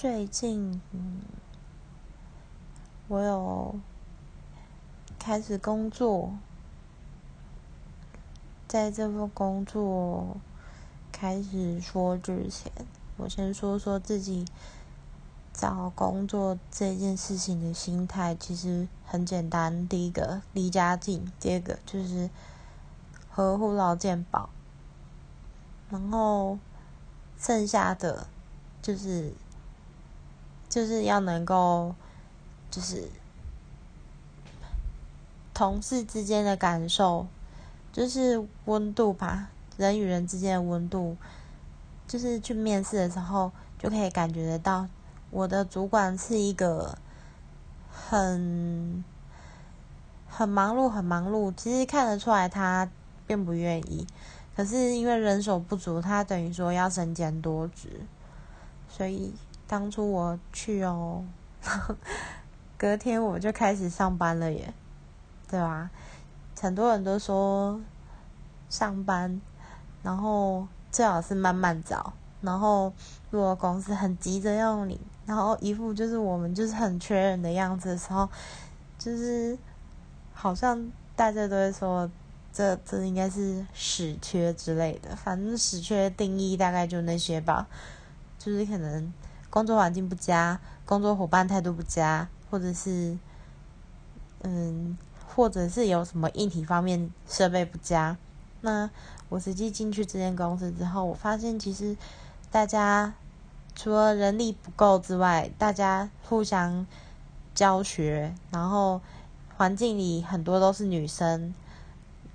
最近，嗯，我有开始工作，在这份工作开始说之前，我先说说自己找工作这件事情的心态，其实很简单。第一个离家近，第二个就是合护老健保，然后剩下的就是。就是要能够，就是同事之间的感受，就是温度吧，人与人之间的温度，就是去面试的时候就可以感觉得到，我的主管是一个很很忙碌、很忙碌，其实看得出来他并不愿意，可是因为人手不足，他等于说要身兼多职，所以。当初我去哦，隔天我就开始上班了耶，对吧？很多人都说上班，然后最好是慢慢找，然后如果公司很急着要你，然后一副就是我们就是很缺人的样子的时候，就是好像大家都会说这这应该是死缺之类的，反正死缺定义大概就那些吧，就是可能。工作环境不佳，工作伙伴态度不佳，或者是，嗯，或者是有什么硬体方面设备不佳。那我实际进去这间公司之后，我发现其实大家除了人力不够之外，大家互相教学，然后环境里很多都是女生。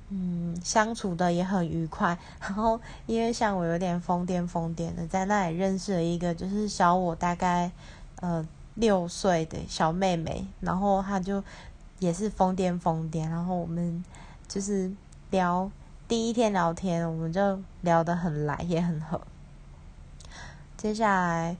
嗯，相处的也很愉快。然后，因为像我有点疯癫疯癫的，在那里认识了一个就是小我大概呃六岁的小妹妹。然后她就也是疯癫疯癫。然后我们就是聊第一天聊天，我们就聊得很来，也很合。接下来，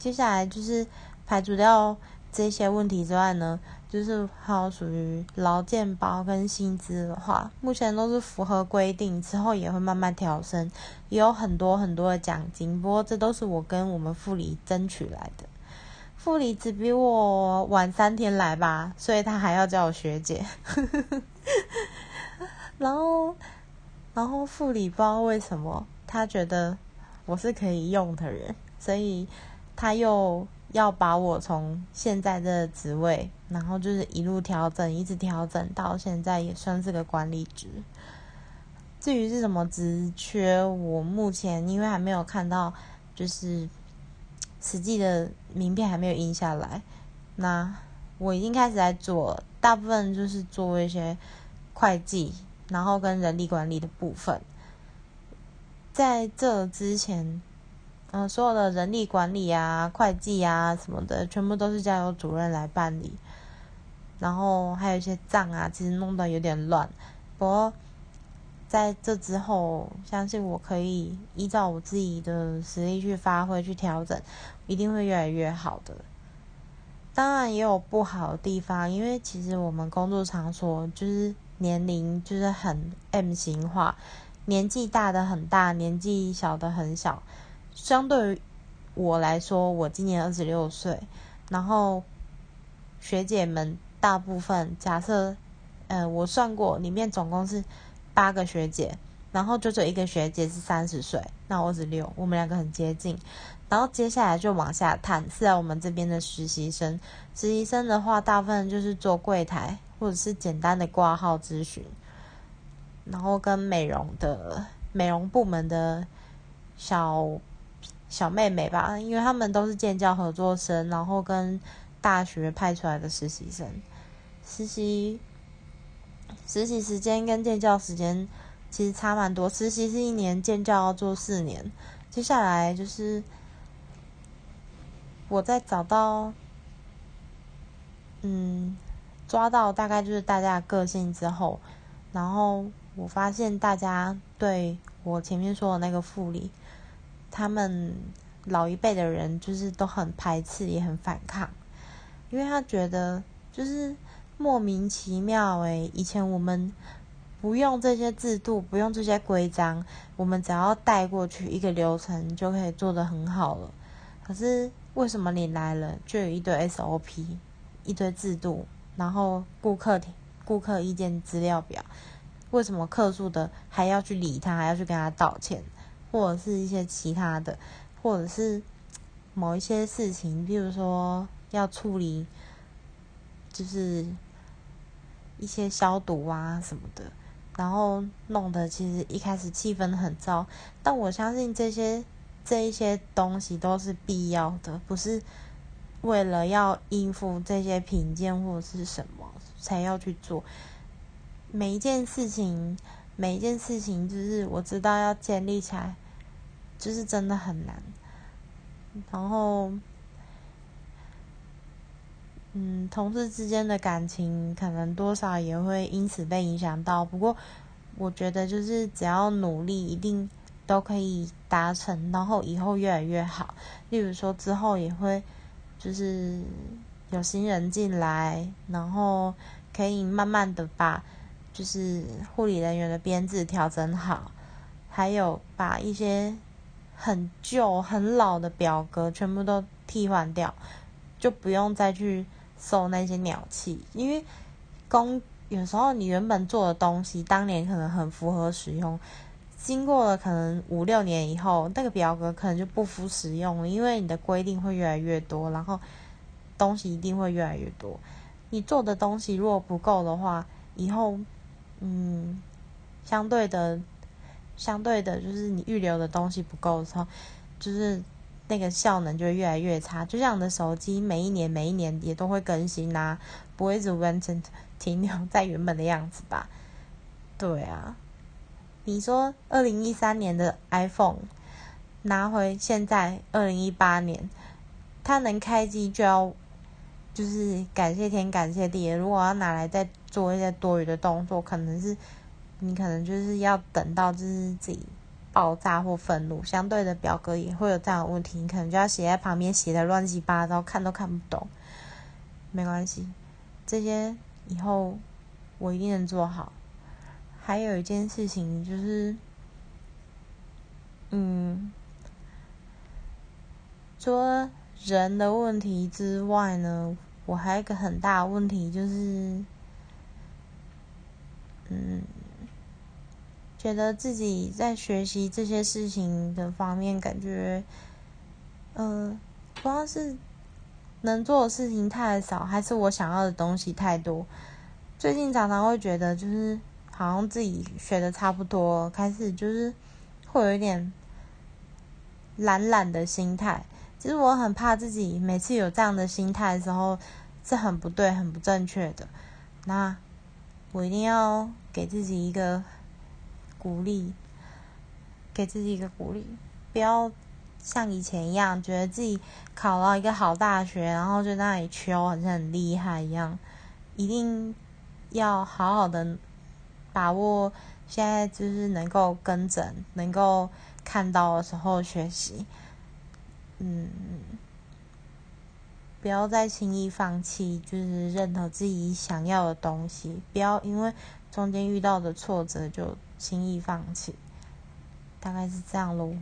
接下来就是排除掉这些问题之外呢。就是还有属于劳健包跟薪资的话，目前都是符合规定，之后也会慢慢调升，也有很多很多的奖金。不过这都是我跟我们副理争取来的，副理只比我晚三天来吧，所以他还要叫我学姐。然后，然后副理不知道为什么，他觉得我是可以用的人，所以他又。要把我从现在的职位，然后就是一路调整，一直调整到现在，也算是个管理职。至于是什么职缺，我目前因为还没有看到，就是实际的名片还没有印下来。那我已经开始在做，大部分就是做一些会计，然后跟人力管理的部分。在这之前。嗯，所有的人力管理啊、会计啊什么的，全部都是交由主任来办理。然后还有一些账啊，其实弄得有点乱。不过在这之后，相信我可以依照我自己的实力去发挥、去调整，一定会越来越好的。当然也有不好的地方，因为其实我们工作场所就是年龄就是很 M 型化，年纪大的很大，年纪小的很小。相对于我来说，我今年二十六岁，然后学姐们大部分假设，呃，我算过，里面总共是八个学姐，然后就只有一个学姐是三十岁，那我二十六，我们两个很接近。然后接下来就往下探，是在我们这边的实习生。实习生的话，大部分就是做柜台或者是简单的挂号咨询，然后跟美容的美容部门的小。小妹妹吧，因为他们都是建教合作生，然后跟大学派出来的实习生，实习实习时间跟建教时间其实差蛮多。实习是一年，建教要做四年。接下来就是我在找到，嗯，抓到大概就是大家的个性之后，然后我发现大家对我前面说的那个复理。他们老一辈的人就是都很排斥，也很反抗，因为他觉得就是莫名其妙诶，以前我们不用这些制度，不用这些规章，我们只要带过去一个流程就可以做得很好了。可是为什么你来了就有一堆 SOP，一堆制度，然后顾客顾客意见资料表，为什么客诉的还要去理他，还要去跟他道歉，或者是一些其他的，或者是某一些事情，比如说要处理，就是一些消毒啊什么的。然后弄得其实一开始气氛很糟，但我相信这些这一些东西都是必要的，不是为了要应付这些品鉴或者是什么才要去做。每一件事情，每一件事情，就是我知道要建立起来，就是真的很难。然后。嗯，同事之间的感情可能多少也会因此被影响到。不过，我觉得就是只要努力，一定都可以达成，然后以后越来越好。例如说，之后也会就是有新人进来，然后可以慢慢的把就是护理人员的编制调整好，还有把一些很旧、很老的表格全部都替换掉，就不用再去。受那些鸟气，因为工有时候你原本做的东西，当年可能很符合使用，经过了可能五六年以后，那个表格可能就不符使用了，因为你的规定会越来越多，然后东西一定会越来越多。你做的东西如果不够的话，以后嗯，相对的，相对的，就是你预留的东西不够的时候，就是。那个效能就会越来越差，就像你的手机每一年每一年也都会更新呐，不会一直完全停留在原本的样子吧？对啊，你说二零一三年的 iPhone 拿回现在二零一八年，它能开机就要就是感谢天感谢地，如果要拿来再做一些多余的动作，可能是你可能就是要等到就是自己。爆炸或愤怒，相对的表格也会有这样的问题，你可能就要写在旁边，写的乱七八糟，看都看不懂。没关系，这些以后我一定能做好。还有一件事情就是，嗯，除了人的问题之外呢，我还有一个很大的问题就是，嗯。觉得自己在学习这些事情的方面，感觉，呃，不知道是能做的事情太少，还是我想要的东西太多。最近常常会觉得，就是好像自己学的差不多，开始就是会有一点懒懒的心态。其实我很怕自己每次有这样的心态的时候，是很不对、很不正确的。那我一定要给自己一个。鼓励，给自己一个鼓励，不要像以前一样，觉得自己考到一个好大学，然后就在那里求，好像很厉害一样。一定要好好的把握现在，就是能够跟诊、能够看到的时候学习。嗯，不要再轻易放弃，就是任何自己想要的东西。不要因为中间遇到的挫折就。轻易放弃，大概是这样喽。